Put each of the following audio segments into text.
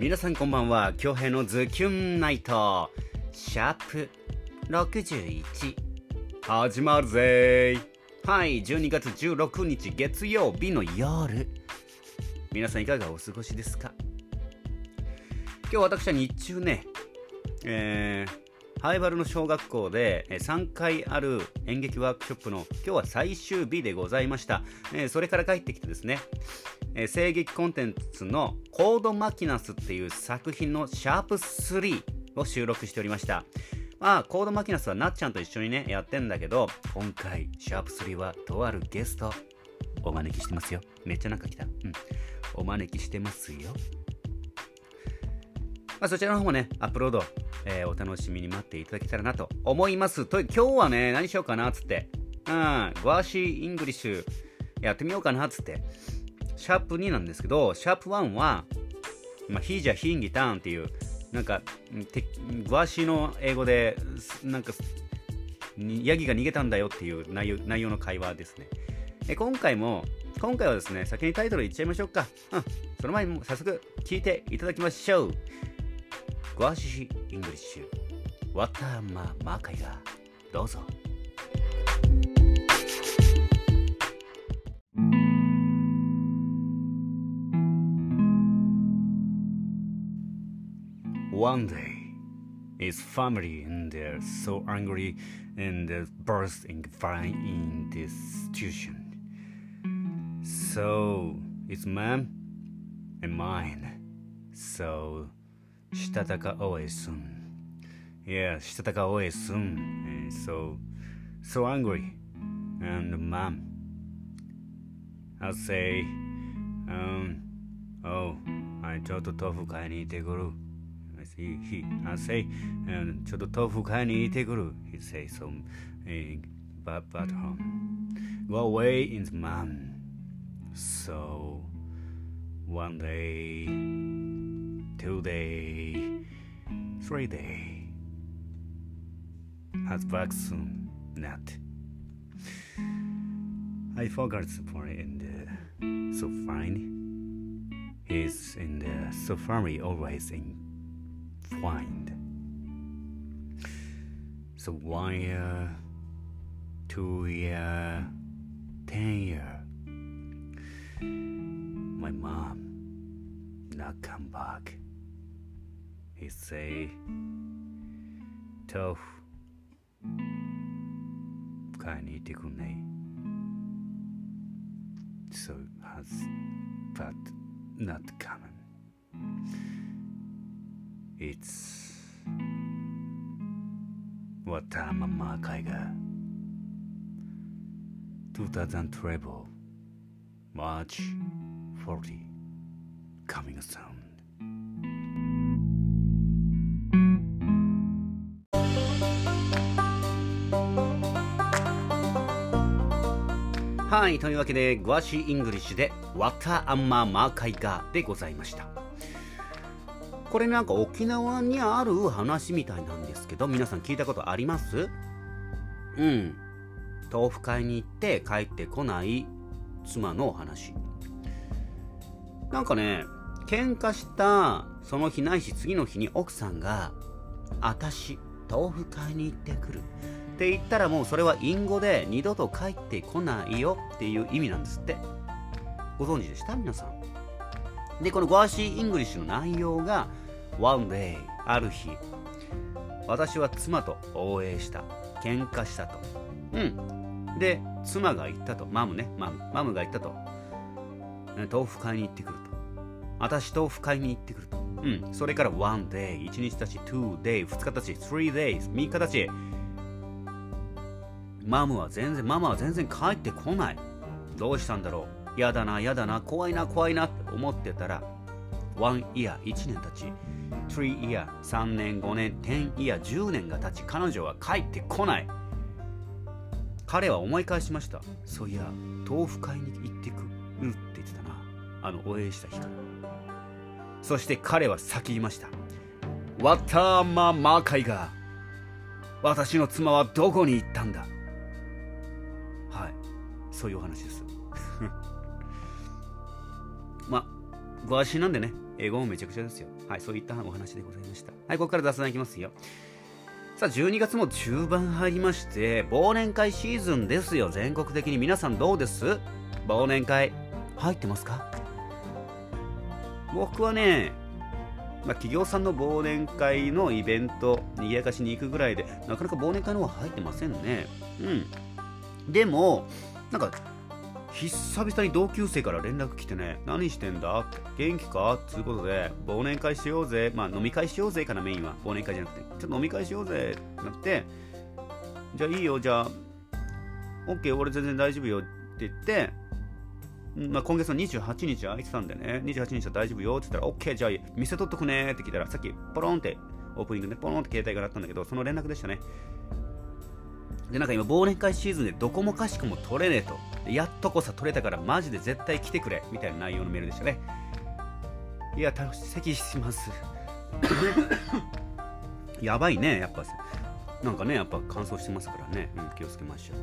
皆さんこんばんは。京平のズキュンナイト。シャープ61始まるぜ。はい12月16日月曜日の夜。皆さんいかがお過ごしですか？今日私は日中ねえー、ハイバルの小学校で3回ある演劇ワークショップの今日は最終日でございました、それから帰ってきてですね、声劇コンテンツのコードマキナスっていう作品のシャープ3を収録しておりました。まあ、コードマキナスはなっちゃんと一緒にね、やってんだけど、今回、シャープ3はとあるゲスト、お招きしてますよ。めっちゃなんか来た。うん。お招きしてますよ。まあ、そちらの方もね、アップロード、えー、お楽しみに待っていただけたらなと思います。と、今日はね、何しようかなっつって、うん、ぐわぁーしー English やってみようかなっつって、シャープ2なんですけど、シャープ1は、まあ、ヒージャ、ヒンギターンっていう、なんか、ぐわぁーしーの英語で、なんか、ヤギが逃げたんだよっていう内容内容の会話ですね。え今回も、今回はですね、先にタイトル言っちゃいましょうか。うん。その前に早速聞いていただきましょう。ワーシー・イングリッシュ、ワターマ・マーカイが、どうぞ。One day, his family and they're so angry and burst in fire in this institution. So it's mom and mine. So Shitataka always soon. Yeah, Shitataka always soon. And so so angry. And mom. I'll say, um, oh, I ちょっと豆腐買いに行ってくる。he, he I say, and ちょっと豆腐買いに行ってくる。He say some, uh, but, but home. Go away in the man. So, one day, two day, three day. Has soon, not. I forgot the point and uh, so fine. He's in the safari always in find. So one year, two year, ten year, my mom not come back He say, tough, 買いに行ってくんね So has but not coming. It's Watama Makaiga 2012 March 40 coming soon はい、というわけで、グワシイングリッシュで、ワタアンママーカイガーでございました。これなんか沖縄にある話みたいなんですけど、皆さん聞いたことあります？うん。豆腐買いに行って帰ってこない妻のお話。なんかね、喧嘩したその日ないし次の日に奥さんが、あたし、豆腐買いに行ってくる。って言ったらもうそれは隠語で二度と帰ってこないよっていう意味なんですって。ご存知でした？皆さん。で、このゴアシー・イングリッシュの内容が、One day ある日私は妻と口論した。喧嘩したと。うん。で妻が言ったと。 Mom ね。 Mom。Mom が言ったと。豆腐買いに行ってくると。私豆腐買いに行ってくると。うん。それから one day 1日たち two day 2日たち three days 3日たちマムは全然ママは全然帰ってこない。どうしたんだろう。やだなやだな怖いな怖いなって思ってたら one year 1年たち3 year 3年5年10 year 10年が経ち彼女は帰ってこない。彼は思い返しました。そういや豆腐買いに行ってくるって言ってたな。あの応援した日から。そして彼は叫びました。ワッターママーカイが私の妻はどこに行ったんだ。そういうお話です まご安心なんでね、英語もめちゃくちゃですよ。はい、そういったお話でございました。はい、ここから雑談いきますよ。さあ、12月も中盤入りまして、忘年会シーズンですよ。全国的に皆さんどうです？忘年会、入ってますか？僕はね、まあ、企業さんの忘年会のイベント、賑やかしに行くぐらいで、なかなか忘年会の方は入ってませんね。うん。でも、なんか、久々に同級生から連絡来てね、何してんだ？元気か？つうことで、忘年会しようぜ。まあ飲み会しようぜかな、メインは。忘年会じゃなくて。ちょっと飲み会しようぜってなって、じゃあいいよ、じゃあ、OK、俺全然大丈夫よって言って、まあ、今月の28日空いてたんでね、28日は大丈夫よって言ったら、OK、じゃあ店取っとくねって聞いたら、さっきポロンって、オープニングでポロンって携帯が鳴ったんだけど、その連絡でしたね。で、なんか今、忘年会シーズンでどこもかしくも取れねえと。やっとこさ取れたからマジで絶対来てくれみたいな内容のメールでしたね。いや、楽し席します。やばいね、やっぱ。なんかね、やっぱ乾燥してますからね。うん、気をつけましょう。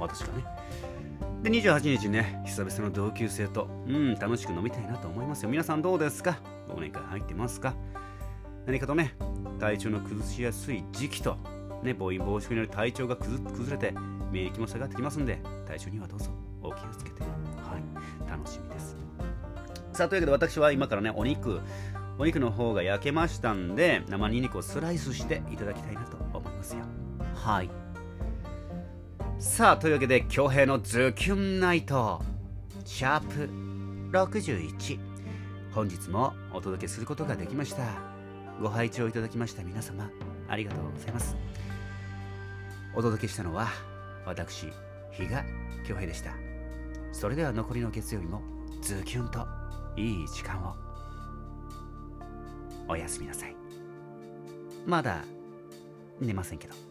私がね。で、28日ね、久々の同級生と、うん、楽しく飲みたいなと思いますよ。皆さんどうですか？忘年会入ってますか？何かとね、体調の崩しやすい時期と、ね、暴飲暴食による体調が崩れて、免疫も下がってきますんで、体調にはどうぞお気をつけて。はい、楽しみです。さあ、というわけで私は今からね、お肉、お肉の方が焼けましたんで、生ニンニクをスライスしていただきたいなと思いますよ。はい。さあ、というわけで、京平のズキュンナイト、シャープ61。本日もお届けすることができました。ご拝聴いただきました皆様、ありがとうございます。お届けしたのは、私、比嘉恭平でした。それでは残りの月曜日もズキュンといい時間を。おやすみなさい。まだ寝ませんけど。